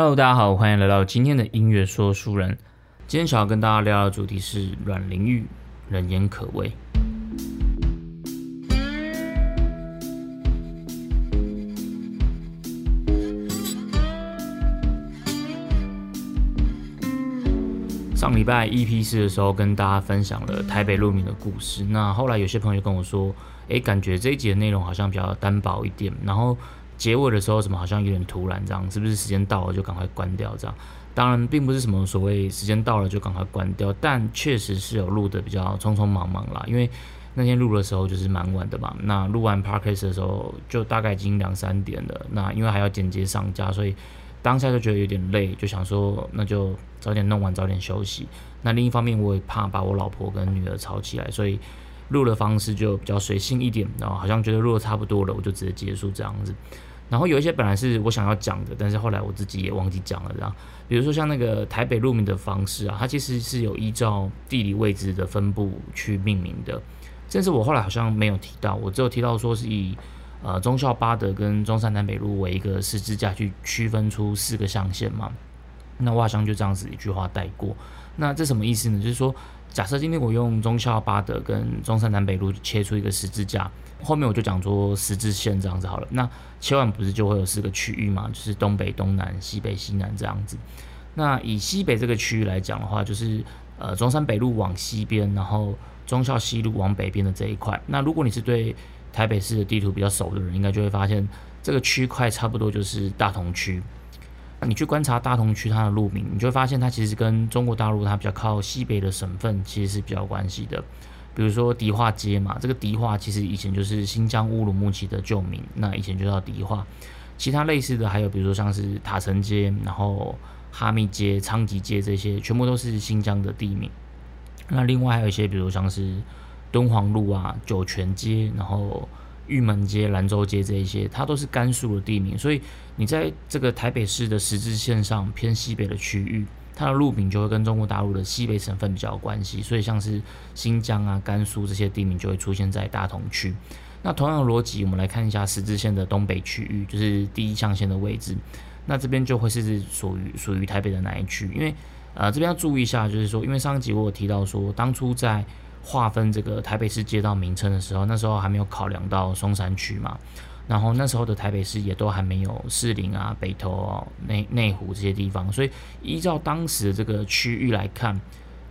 Hello，大家好，欢迎来到今天的音乐说书人。今天想要跟大家聊的主题是阮玲玉，人言可畏。上礼拜 EP 四的时候，跟大家分享了台北路名的故事。那后来有些朋友跟我说，诶，感觉这一集的内容好像比较单薄一点，然后结尾的时候怎么好像有点突然，这样是不是时间到了就赶快关掉？这样当然并不是什么所谓时间到了就赶快关掉，但确实是有录的比较匆匆忙忙啦。因为那天录的时候就是蛮晚的嘛，那录完 Parkes 的时候就大概已经两三点了。那因为还要剪接上架，所以。当下就觉得有点累，就想说那就早点弄完，早点休息。那另一方面，我也怕把我老婆跟女儿吵起来，所以录的方式就比较随性一点。然后好像觉得录的差不多了，我就直接结束这样子。然后有一些本来是我想要讲的，但是后来我自己也忘记讲了。这样，比如说像那个台北路名的方式啊，它其实是有依照地理位置的分布去命名的。这是我后来好像没有提到，我只有提到说是以。呃，中孝八德跟中山南北路为一个十字架去区分出四个象限嘛？那我好像就这样子一句话带过。那这什么意思呢？就是说，假设今天我用忠孝八德跟中山南北路切出一个十字架，后面我就讲说十字线这样子好了。那切完不是就会有四个区域嘛？就是东北、东南、西北、西南这样子。那以西北这个区域来讲的话，就是呃中山北路往西边，然后忠孝西路往北边的这一块。那如果你是对台北市的地图比较熟的人，应该就会发现这个区块差不多就是大同区。那你去观察大同区它的路名，你就会发现它其实跟中国大陆它比较靠西北的省份其实是比较关系的。比如说迪化街嘛，这个迪化其实以前就是新疆乌鲁木齐的旧名，那以前就叫迪化。其他类似的还有比如说像是塔城街，然后哈密街、昌吉街这些，全部都是新疆的地名。那另外还有一些，比如像是。敦煌路啊、酒泉街，然后玉门街、兰州街这一些，它都是甘肃的地名，所以你在这个台北市的十字线上偏西北的区域，它的路名就会跟中国大陆的西北省份比较有关系，所以像是新疆啊、甘肃这些地名就会出现在大同区。那同样的逻辑，我们来看一下十字线的东北区域，就是第一象限的位置，那这边就会是属于属于台北的哪一区？因为呃这边要注意一下，就是说，因为上一集我有提到说，当初在划分这个台北市街道名称的时候，那时候还没有考量到松山区嘛，然后那时候的台北市也都还没有士林啊、北投、内内湖这些地方，所以依照当时的这个区域来看，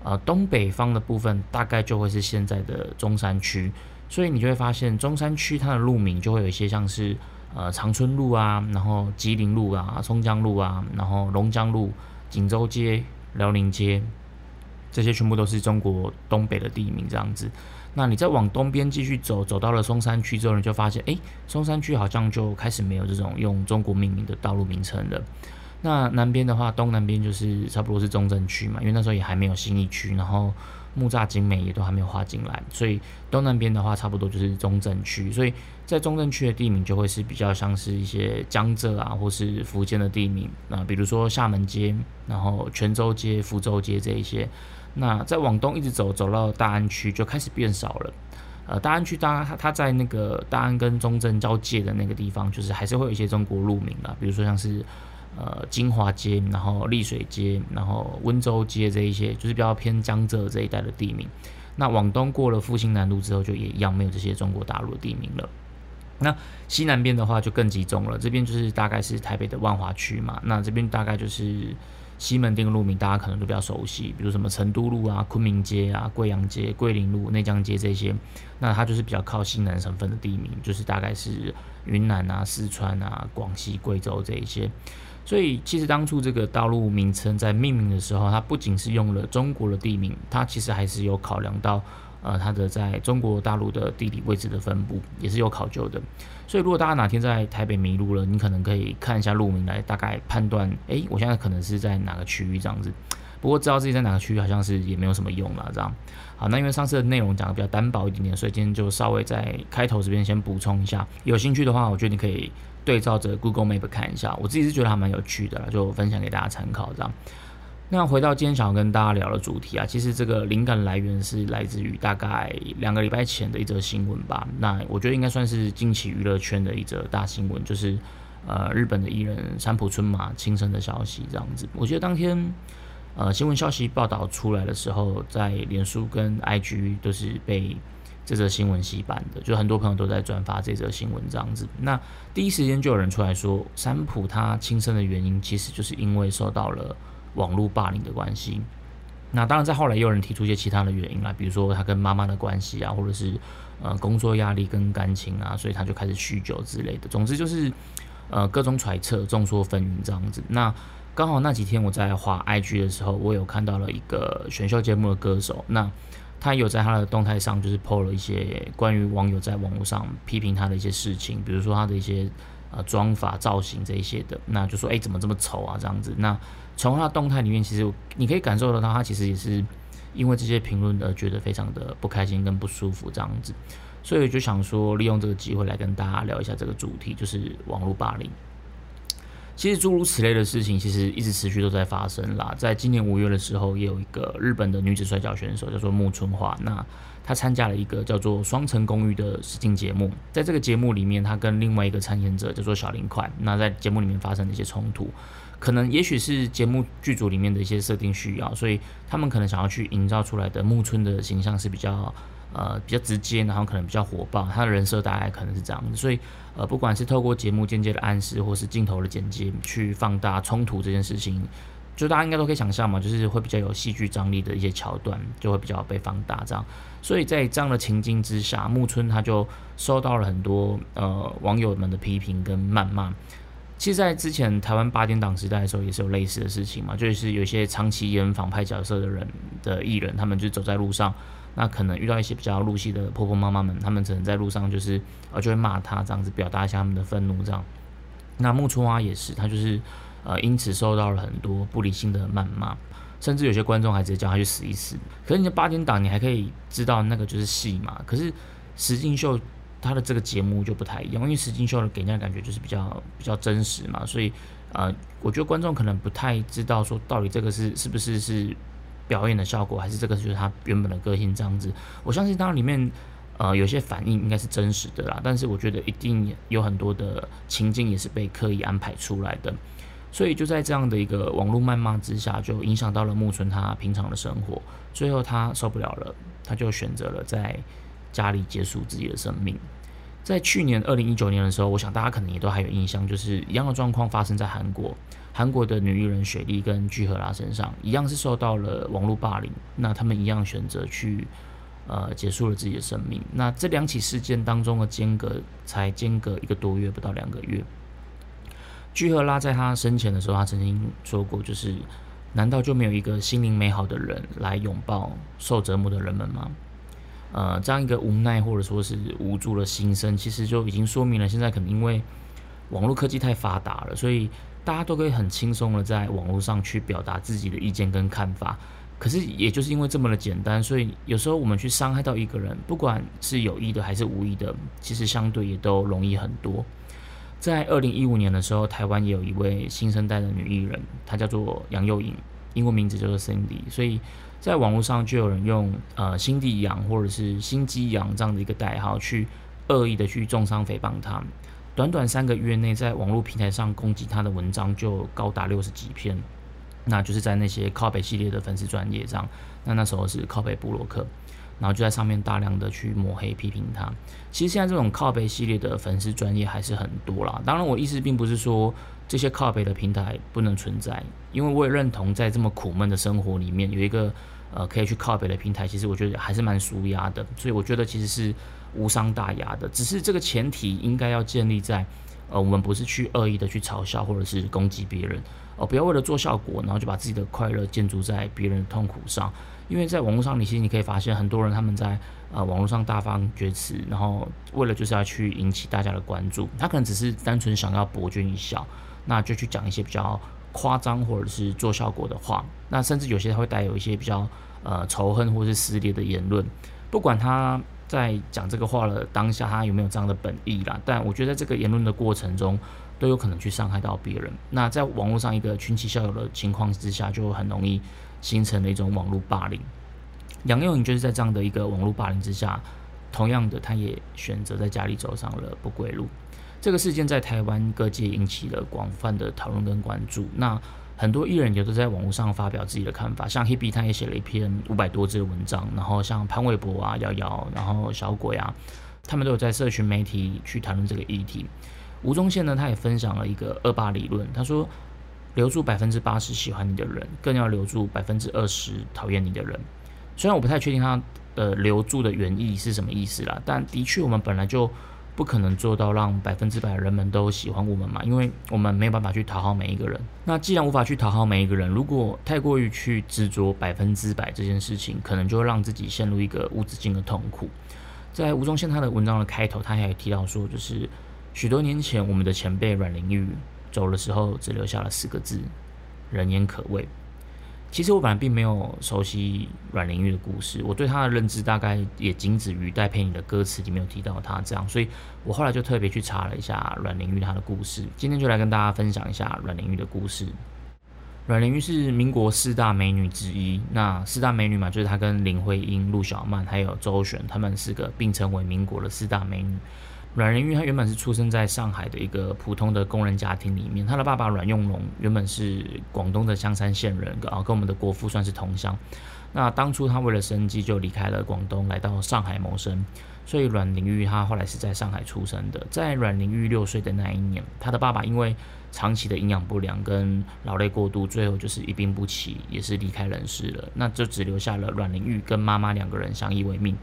呃，东北方的部分大概就会是现在的中山区，所以你就会发现中山区它的路名就会有一些像是呃长春路啊，然后吉林路啊、松江路啊，然后龙江路、锦州街、辽宁街。这些全部都是中国东北的地名，这样子。那你再往东边继续走，走到了松山区之后，你就发现，哎，松山区好像就开始没有这种用中国命名的道路名称了。那南边的话，东南边就是差不多是中正区嘛，因为那时候也还没有新义区，然后木栅景美也都还没有划进来，所以东南边的话，差不多就是中正区。所以在中正区的地名就会是比较像是一些江浙啊，或是福建的地名啊，比如说厦门街，然后泉州街、福州街这一些。那再往东一直走，走到大安区就开始变少了。呃，大安区当然它它在那个大安跟中正交界的那个地方，就是还是会有一些中国路名啦，比如说像是呃金华街，然后丽水街，然后温州街这一些，就是比较偏江浙这一带的地名。那往东过了复兴南路之后，就也一样没有这些中国大陆的地名了。那西南边的话就更集中了，这边就是大概是台北的万华区嘛，那这边大概就是。西门町的路名大家可能都比较熟悉，比如什么成都路啊、昆明街啊、贵阳街、桂林路、内江街这些，那它就是比较靠西南省份的地名，就是大概是云南啊、四川啊、广西、贵州这一些。所以其实当初这个道路名称在命名的时候，它不仅是用了中国的地名，它其实还是有考量到。呃，它的在中国大陆的地理位置的分布也是有考究的，所以如果大家哪天在台北迷路了，你可能可以看一下路名来大概判断，哎，我现在可能是在哪个区域这样子。不过知道自己在哪个区域好像是也没有什么用了，这样。好，那因为上次的内容讲的比较单薄一点点，所以今天就稍微在开头这边先补充一下。有兴趣的话，我觉得你可以对照着 Google Map 看一下，我自己是觉得还蛮有趣的啦，就分享给大家参考这样。那回到今天想要跟大家聊的主题啊，其实这个灵感来源是来自于大概两个礼拜前的一则新闻吧。那我觉得应该算是近期娱乐圈的一则大新闻，就是呃日本的艺人山浦春马轻生的消息，这样子。我觉得当天呃新闻消息报道出来的时候，在脸书跟 IG 都是被这则新闻洗版的，就很多朋友都在转发这则新闻这样子。那第一时间就有人出来说，山浦他轻生的原因其实就是因为受到了网络霸凌的关系。那当然，在后来也有人提出一些其他的原因啦，比如说他跟妈妈的关系啊，或者是呃工作压力跟感情啊，所以他就开始酗酒之类的。总之就是呃各种揣测，众说纷纭这样子。那刚好那几天我在滑 IG 的时候，我有看到了一个选秀节目的歌手，那他有在他的动态上就是 PO 了一些关于网友在网络上批评他的一些事情，比如说他的一些呃妆法造型这一些的，那就说哎怎么这么丑啊这样子。那从他动态里面，其实你可以感受得到，他其实也是因为这些评论而觉得非常的不开心跟不舒服这样子，所以就想说利用这个机会来跟大家聊一下这个主题，就是网络霸凌。其实诸如此类的事情，其实一直持续都在发生啦。在今年五月的时候，也有一个日本的女子摔跤选手叫做木村花，那她参加了一个叫做《双层公寓》的实境节目，在这个节目里面，她跟另外一个参演者叫做小林快，那在节目里面发生了一些冲突。可能也许是节目剧组里面的一些设定需要，所以他们可能想要去营造出来的木村的形象是比较呃比较直接，然后可能比较火爆，他的人设大概可能是这样子，所以呃不管是透过节目间接的暗示，或是镜头的剪接去放大冲突这件事情，就大家应该都可以想象嘛，就是会比较有戏剧张力的一些桥段就会比较被放大这样，所以在这样的情境之下，木村他就收到了很多呃网友们的批评跟谩骂。其实，在之前台湾八点档时代的时候，也是有类似的事情嘛，就是有些长期演反派角色的人的艺人，他们就走在路上，那可能遇到一些比较入戏的婆婆妈妈们，他们只能在路上就是呃就会骂他这样子，表达一下他们的愤怒这样。那木村花也是，他就是呃因此受到了很多不理性的谩骂，甚至有些观众还直接叫他去死一死。可是你的八点档，你还可以知道那个就是戏嘛，可是实境秀。他的这个节目就不太一样，因为实境秀给人家感觉就是比较比较真实嘛，所以呃，我觉得观众可能不太知道说到底这个是是不是是表演的效果，还是这个就是他原本的个性这样子。我相信当然里面呃有些反应应该是真实的啦，但是我觉得一定有很多的情境也是被刻意安排出来的，所以就在这样的一个网络谩骂之下，就影响到了木村他平常的生活，最后他受不了了，他就选择了在。家里结束自己的生命，在去年二零一九年的时候，我想大家可能也都还有印象，就是一样的状况发生在韩国，韩国的女艺人雪莉跟具赫拉身上，一样是受到了网络霸凌，那他们一样选择去呃结束了自己的生命。那这两起事件当中的间隔才间隔一个多月，不到两个月。具赫拉在他生前的时候，他曾经说过，就是难道就没有一个心灵美好的人来拥抱受折磨的人们吗？呃，这样一个无奈或者说是无助的心声，其实就已经说明了，现在可能因为网络科技太发达了，所以大家都可以很轻松的在网络上去表达自己的意见跟看法。可是，也就是因为这么的简单，所以有时候我们去伤害到一个人，不管是有意的还是无意的，其实相对也都容易很多。在二零一五年的时候，台湾也有一位新生代的女艺人，她叫做杨佑颖，英文名字叫做 Cindy，所以。在网络上就有人用呃“心地羊”或者是“心机羊”这样的一个代号去恶意的去重伤诽谤他。短短三个月内，在网络平台上攻击他的文章就高达六十几篇，那就是在那些靠北系列的粉丝专业上，那那时候是靠北布洛克，然后就在上面大量的去抹黑批评他。其实现在这种靠北系列的粉丝专业还是很多啦。当然，我意思并不是说。这些靠北的平台不能存在，因为我也认同，在这么苦闷的生活里面，有一个呃可以去靠北的平台，其实我觉得还是蛮舒压的。所以我觉得其实是无伤大雅的，只是这个前提应该要建立在呃我们不是去恶意的去嘲笑或者是攻击别人哦，不要为了做效果，然后就把自己的快乐建筑在别人的痛苦上。因为在网络上，你其实你可以发现很多人他们在呃网络上大放厥词，然后为了就是要去引起大家的关注，他可能只是单纯想要博君一笑。那就去讲一些比较夸张或者是做效果的话，那甚至有些会带有一些比较呃仇恨或是撕裂的言论。不管他在讲这个话的当下他有没有这样的本意啦，但我觉得在这个言论的过程中都有可能去伤害到别人。那在网络上一个群起效尤的情况之下，就很容易形成了一种网络霸凌。杨佑颖就是在这样的一个网络霸凌之下，同样的他也选择在家里走上了不归路。这个事件在台湾各界引起了广泛的讨论跟关注。那很多艺人也都在网络上发表自己的看法，像 Hebe 他也写了一篇五百多字的文章，然后像潘玮柏啊、瑶瑶，然后小鬼啊，他们都有在社群媒体去谈论这个议题。吴宗宪呢，他也分享了一个恶霸理论，他说留住百分之八十喜欢你的人，更要留住百分之二十讨厌你的人。虽然我不太确定他的留住的原意是什么意思啦，但的确我们本来就。不可能做到让百分之百的人们都喜欢我们嘛？因为我们没有办法去讨好每一个人。那既然无法去讨好每一个人，如果太过于去执着百分之百这件事情，可能就会让自己陷入一个无止境的痛苦。在吴宗宪他的文章的开头，他还提到说，就是许多年前我们的前辈阮玲玉走的时候，只留下了四个字：人言可畏。其实我本来并没有熟悉阮玲玉的故事，我对她的认知大概也仅止于戴佩妮的歌词里面有提到她这样，所以我后来就特别去查了一下阮玲玉她的故事。今天就来跟大家分享一下阮玲玉的故事。阮玲玉是民国四大美女之一，那四大美女嘛，就是她跟林徽因、陆小曼还有周璇，她们四个并称为民国的四大美女。阮玲玉她原本是出生在上海的一个普通的工人家庭里面，她的爸爸阮用龙原本是广东的香山县人，啊，跟我们的国父算是同乡。那当初他为了生计就离开了广东，来到上海谋生，所以阮玲玉她后来是在上海出生的。在阮玲玉六岁的那一年，她的爸爸因为长期的营养不良跟劳累过度，最后就是一病不起，也是离开人世了。那就只留下了阮玲玉跟妈妈两个人相依为命。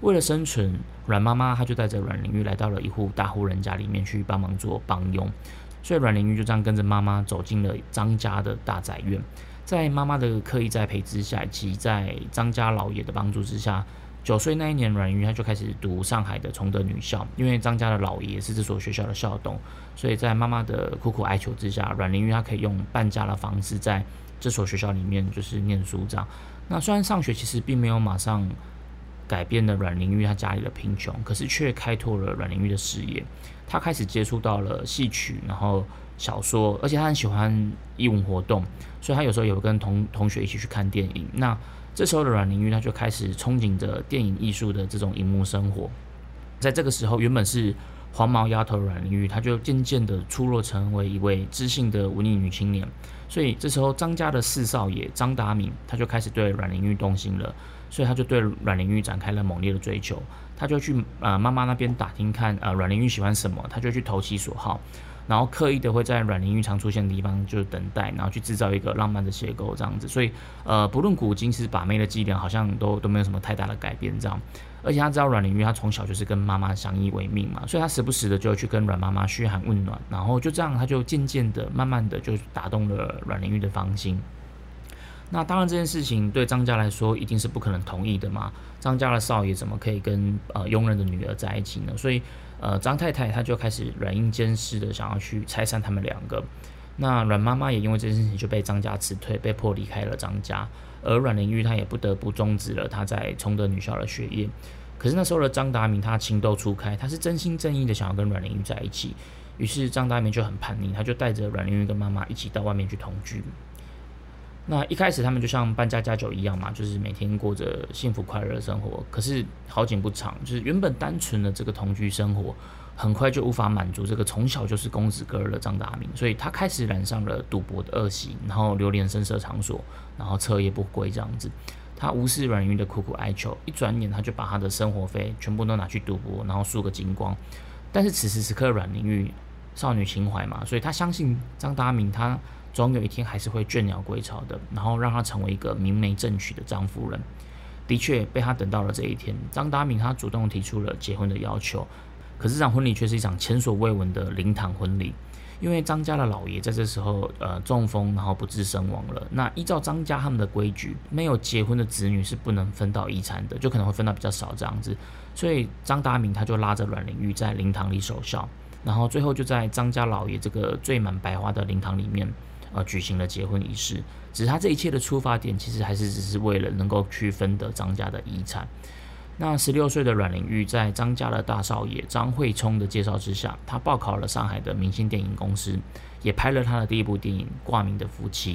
为了生存，阮妈妈她就带着阮玲玉来到了一户大户人家里面去帮忙做帮佣，所以阮玲玉就这样跟着妈妈走进了张家的大宅院。在妈妈的刻意栽培之下，以及在张家老爷的帮助之下，九岁那一年，阮玲玉她就开始读上海的崇德女校。因为张家的老爷是这所学校的校董，所以在妈妈的苦苦哀求之下，阮玲玉她可以用半价的方式在这所学校里面就是念书这样。那虽然上学其实并没有马上。改变了阮玲玉她家里的贫穷，可是却开拓了阮玲玉的视野。她开始接触到了戏曲，然后小说，而且她很喜欢艺文活动，所以她有时候也会跟同同学一起去看电影。那这时候的阮玲玉，她就开始憧憬着电影艺术的这种荧幕生活。在这个时候，原本是黄毛丫头阮玲玉，她就渐渐的出落成为一位知性的文艺女青年。所以这时候，张家的四少爷张达明，他就开始对阮玲玉动心了。所以他就对阮玲玉展开了猛烈的追求，他就去呃妈妈那边打听看呃阮玲玉喜欢什么，他就去投其所好，然后刻意的会在阮玲玉常出现的地方就是等待，然后去制造一个浪漫的邂逅这样子。所以呃不论古今，其实把妹的伎俩好像都都没有什么太大的改变这样。而且他知道阮玲玉她从小就是跟妈妈相依为命嘛，所以他时不时的就去跟阮妈妈嘘寒问暖，然后就这样他就渐渐的慢慢的就打动了阮玲玉的芳心。那当然，这件事情对张家来说一定是不可能同意的嘛。张家的少爷怎么可以跟呃佣人的女儿在一起呢？所以，呃，张太太她就开始软硬兼施的想要去拆散他们两个。那阮妈妈也因为这件事情就被张家辞退，被迫离开了张家。而阮玲玉她也不得不终止了她在崇德女校的学业。可是那时候的张达明他情窦初开，他是真心真意的想要跟阮玲玉在一起。于是张达明就很叛逆，他就带着阮玲玉跟妈妈一起到外面去同居。那一开始他们就像搬家家酒一样嘛，就是每天过着幸福快乐的生活。可是好景不长，就是原本单纯的这个同居生活，很快就无法满足这个从小就是公子哥儿的张达明，所以他开始染上了赌博的恶习，然后流连声色场所，然后彻夜不归这样子。他无视阮玉的苦苦哀求，一转眼他就把他的生活费全部都拿去赌博，然后输个精光。但是此时此刻，阮玲玉少女情怀嘛，所以他相信张达明他。总有一天还是会倦鸟归巢的，然后让他成为一个明媒正娶的张夫人。的确，被他等到了这一天。张达明他主动提出了结婚的要求，可这场婚礼却是一场前所未闻的灵堂婚礼。因为张家的老爷在这时候呃中风，然后不治身亡了。那依照张家他们的规矩，没有结婚的子女是不能分到遗产的，就可能会分到比较少这样子。所以张达明他就拉着阮玲玉在灵堂里守孝，然后最后就在张家老爷这个缀满白花的灵堂里面。而，举行了结婚仪式，只是他这一切的出发点，其实还是只是为了能够去分得张家的遗产。那十六岁的阮玲玉在张家的大少爷张惠聪的介绍之下，他报考了上海的明星电影公司，也拍了他的第一部电影《挂名的夫妻》。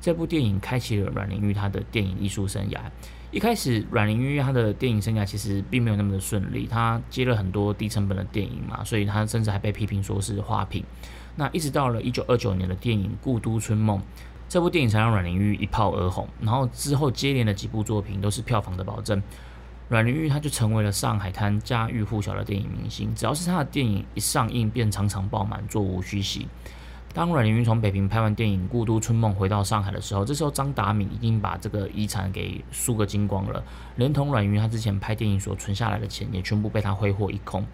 这部电影开启了阮玲玉他的电影艺术生涯。一开始阮玲玉她的电影生涯其实并没有那么的顺利，她接了很多低成本的电影嘛，所以她甚至还被批评说是花瓶。那一直到了一九二九年的电影《故都春梦》，这部电影才让阮玲玉一炮而红。然后之后接连的几部作品都是票房的保证，阮玲玉她就成为了上海滩家喻户晓的电影明星。只要是她的电影一上映，便场场爆满，座无虚席。当阮玲玉从北平拍完电影《故都春梦》回到上海的时候，这时候张达敏已经把这个遗产给输个精光了，连同阮玲玉她之前拍电影所存下来的钱也全部被他挥霍一空。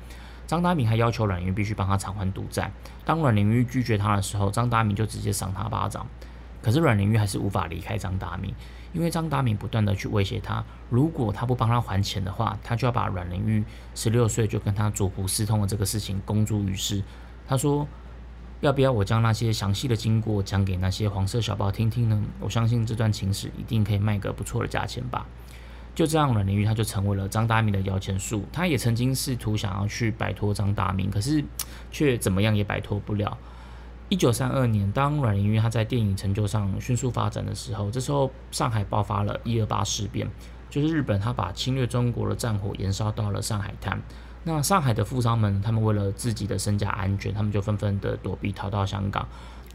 张达敏还要求阮玲玉必须帮他偿还赌债。当阮玲玉拒绝他的时候，张达敏就直接赏他巴掌。可是阮玲玉还是无法离开张达敏，因为张达敏不断的去威胁他，如果他不帮他还钱的话，他就要把阮玲玉十六岁就跟他祖仆私通的这个事情公诸于世。他说：“要不要我将那些详细的经过讲给那些黄色小报听听呢？我相信这段情史一定可以卖个不错的价钱吧。”就这样，阮玲玉他就成为了张大明的摇钱树。他也曾经试图想要去摆脱张大明，可是却怎么样也摆脱不了。一九三二年，当阮玲玉他在电影成就上迅速发展的时候，这时候上海爆发了一二八事变，就是日本他把侵略中国的战火延烧到了上海滩。那上海的富商们，他们为了自己的身家安全，他们就纷纷的躲避逃到香港。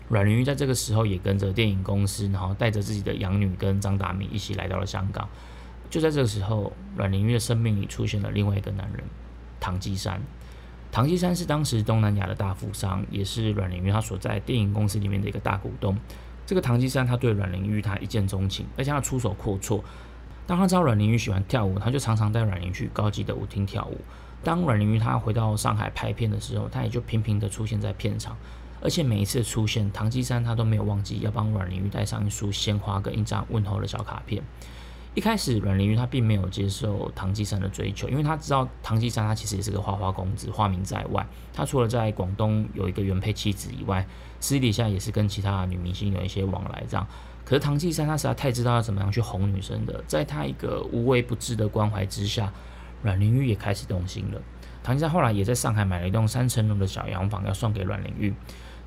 阮玲玉在这个时候也跟着电影公司，然后带着自己的养女跟张达明一起来到了香港。就在这个时候，阮玲玉的生命里出现了另外一个男人，唐基山。唐基山是当时东南亚的大富商，也是阮玲玉他所在电影公司里面的一个大股东。这个唐基山他对阮玲玉他一见钟情，而且他出手阔绰。当他知道阮玲玉喜欢跳舞，他就常常带阮玲去高级的舞厅跳舞。当阮玲玉她回到上海拍片的时候，她也就频频的出现在片场。而且每一次出现，唐基山他都没有忘记要帮阮玲玉带上一束鲜花跟一张问候的小卡片。一开始，阮玲玉她并没有接受唐季山的追求，因为她知道唐季山他其实也是个花花公子，花名在外。他除了在广东有一个原配妻子以外，私底下也是跟其他的女明星有一些往来。这样，可是唐季山他实在太知道要怎么样去哄女生的，在他一个无微不至的关怀之下，阮玲玉也开始动心了。唐季山后来也在上海买了一栋三层楼的小洋房，要送给阮玲玉。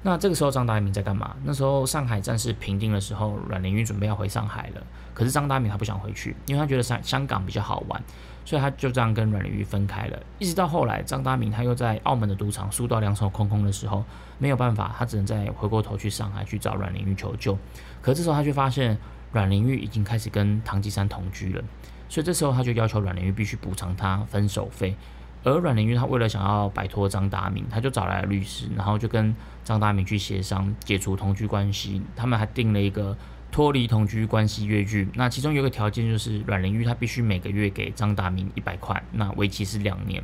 那这个时候，张达明在干嘛？那时候上海暂时平定的时候，阮玲玉准备要回上海了。可是张达明他不想回去，因为他觉得香香港比较好玩，所以他就这样跟阮玲玉分开了。一直到后来，张达明他又在澳门的赌场输到两手空空的时候，没有办法，他只能再回过头去上海去找阮玲玉求救。可这时候他却发现阮玲玉已经开始跟唐吉山同居了，所以这时候他就要求阮玲玉必须补偿他分手费。而阮玲玉她为了想要摆脱张达明，她就找来了律师，然后就跟张达明去协商解除同居关系。他们还定了一个脱离同居关系约据。那其中有个条件就是阮玲玉她必须每个月给张达明一百块，那为期是两年。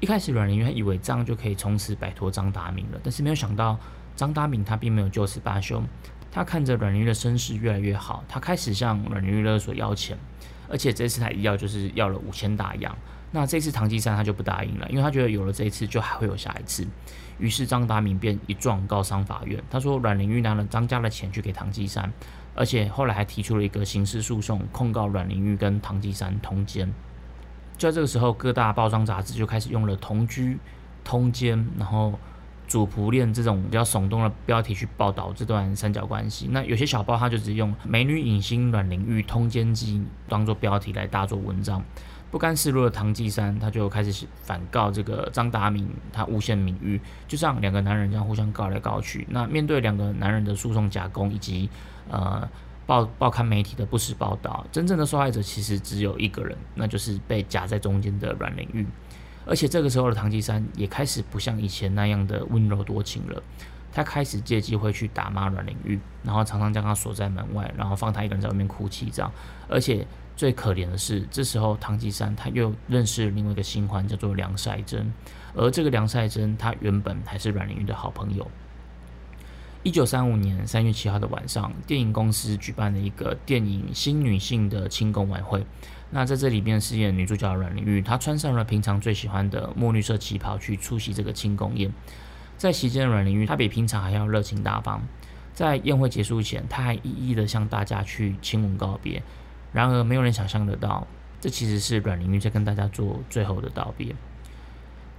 一开始阮玲玉她以为这样就可以从此摆脱张达明了，但是没有想到张达明他并没有就此罢休。他看着阮玲玉的身世越来越好，他开始向阮玲玉勒索要钱，而且这次他一要就是要了五千大洋。那这次唐吉山他就不答应了，因为他觉得有了这一次就还会有下一次。于是张达明便一状告上法院，他说阮玲玉拿了张家的钱去给唐吉山，而且后来还提出了一个刑事诉讼，控告阮玲玉跟唐吉山通奸。就在这个时候，各大包装杂志就开始用了同居、通奸，然后主仆恋这种比较耸动的标题去报道这段三角关系。那有些小报他就只用“美女影星阮玲玉通奸记”当做标题来大做文章。不甘示弱的唐继山，他就开始反告这个张达明，他诬陷名誉，就这样两个男人这样互相告来告去。那面对两个男人的诉讼假供以及呃报报刊媒体的不实报道，真正的受害者其实只有一个人，那就是被夹在中间的阮玲玉。而且这个时候的唐继山也开始不像以前那样的温柔多情了，他开始借机会去打骂阮玲玉，然后常常将她锁在门外，然后放她一个人在外面哭泣这样，而且。最可怜的是，这时候唐吉山他又认识了另外一个新欢，叫做梁赛珍。而这个梁赛珍，他原本还是阮玲玉的好朋友。一九三五年三月七号的晚上，电影公司举办了一个电影新女性的庆功晚会。那在这里边饰演女主角阮玲玉，她穿上了平常最喜欢的墨绿色旗袍去出席这个庆功宴。在席间阮玲玉，她比平常还要热情大方。在宴会结束前，她还一一的向大家去亲吻告别。然而，没有人想象得到，这其实是阮玲玉在跟大家做最后的道别。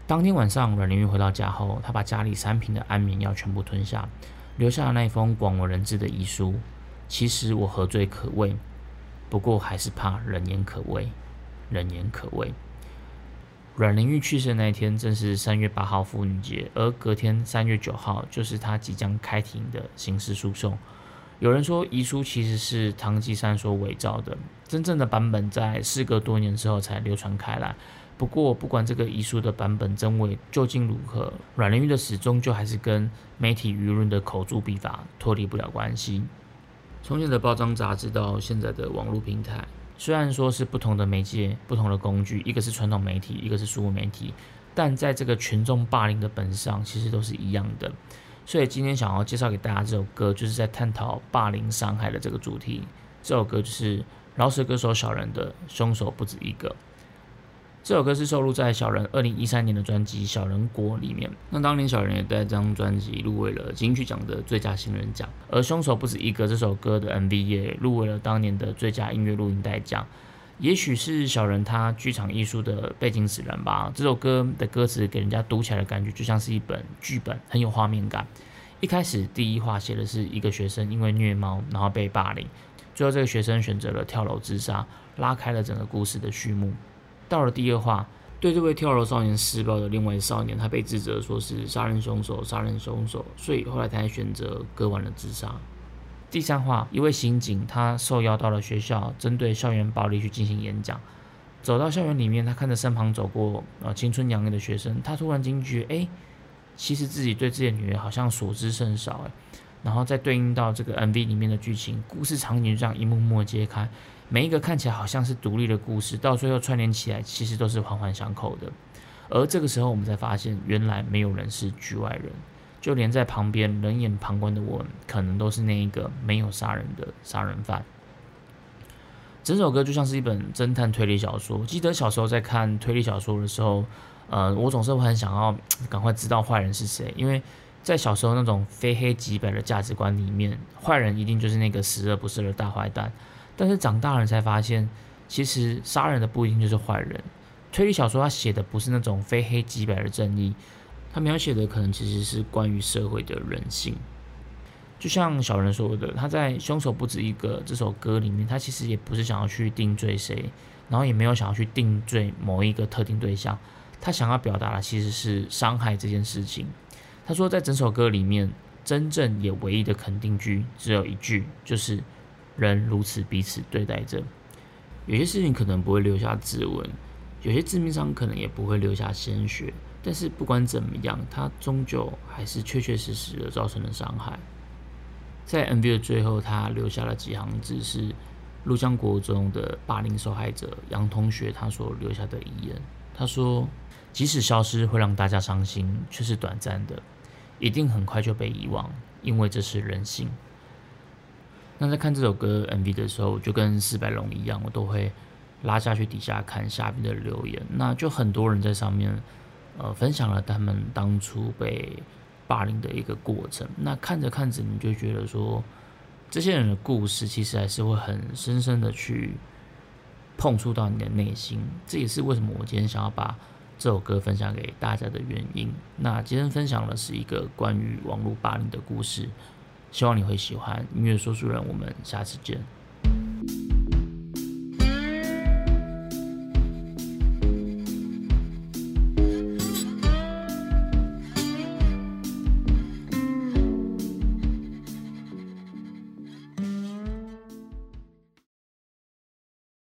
当天晚上，阮玲玉回到家后，她把家里三瓶的安眠药全部吞下，留下了那一封广为人知的遗书。其实我何罪可畏？不过还是怕人言可畏，人言可畏。阮玲玉去世的那天正是三月八号妇女节，而隔天三月九号就是她即将开庭的刑事诉讼。有人说遗书其实是唐继山所伪造的，真正的版本在事隔多年之后才流传开来。不过，不管这个遗书的版本真伪究竟如何，阮玲玉的死终究还是跟媒体舆论的口诛笔伐脱离不了关系。从前的包装杂志到现在的网络平台，虽然说是不同的媒介、不同的工具，一个是传统媒体，一个是数字媒体，但在这个群众霸凌的本质上，其实都是一样的。所以今天想要介绍给大家这首歌，就是在探讨霸凌伤害的这个主题。这首歌就是饶舌歌手小人的《凶手不止一个》。这首歌是收录在小人二零一三年的专辑《小人国》里面。那当年小人也在这张专辑入围了金曲奖的最佳新人奖，而《凶手不止一个》这首歌的 MV 也入围了当年的最佳音乐录音带奖。也许是小人他剧场艺术的背景使然吧。这首歌的歌词给人家读起来的感觉就像是一本剧本，很有画面感。一开始第一话写的是一个学生因为虐猫然后被霸凌，最后这个学生选择了跳楼自杀，拉开了整个故事的序幕。到了第二话，对这位跳楼少年施暴的另外一少年，他被指责说是杀人凶手，杀人凶手，所以后来他才选择割腕了自杀。第三话，一位刑警他受邀到了学校，针对校园暴力去进行演讲。走到校园里面，他看着身旁走过呃青春洋溢的学生，他突然惊觉，哎，其实自己对自己的女儿好像所知甚少，哎。然后再对应到这个 MV 里面的剧情，故事场景就这样一幕幕揭开。每一个看起来好像是独立的故事，到最后串联起来，其实都是环环相扣的。而这个时候，我们才发现，原来没有人是局外人，就连在旁边冷眼旁观的我们，可能都是那一个没有杀人的杀人犯。整首歌就像是一本侦探推理小说。记得小时候在看推理小说的时候，呃，我总是会很想要赶快知道坏人是谁，因为在小时候那种非黑即白的价值观里面，坏人一定就是那个十恶不赦的大坏蛋。但是长大了才发现，其实杀人的不一定就是坏人。推理小说他写的不是那种非黑即白的正义，他描写的可能其实是关于社会的人性。就像小人说的，他在《凶手不止一个》这首歌里面，他其实也不是想要去定罪谁，然后也没有想要去定罪某一个特定对象，他想要表达的其实是伤害这件事情。他说，在整首歌里面，真正也唯一的肯定句只有一句，就是。人如此彼此对待着，有些事情可能不会留下指纹，有些致命伤可能也不会留下鲜血，但是不管怎么样，它终究还是确确实实的造成了伤害。在 MV 的最后，他留下了几行字，是陆江国中的霸凌受害者杨同学他所留下的遗言。他说：“即使消失会让大家伤心，却是短暂的，一定很快就被遗忘，因为这是人性。”那在看这首歌 MV 的时候，就跟四百龙一样，我都会拉下去底下看下面的留言。那就很多人在上面，呃，分享了他们当初被霸凌的一个过程。那看着看着，你就觉得说，这些人的故事其实还是会很深深的去碰触到你的内心。这也是为什么我今天想要把这首歌分享给大家的原因。那今天分享的是一个关于网络霸凌的故事。希望你会喜欢音乐说书人，我们下次见。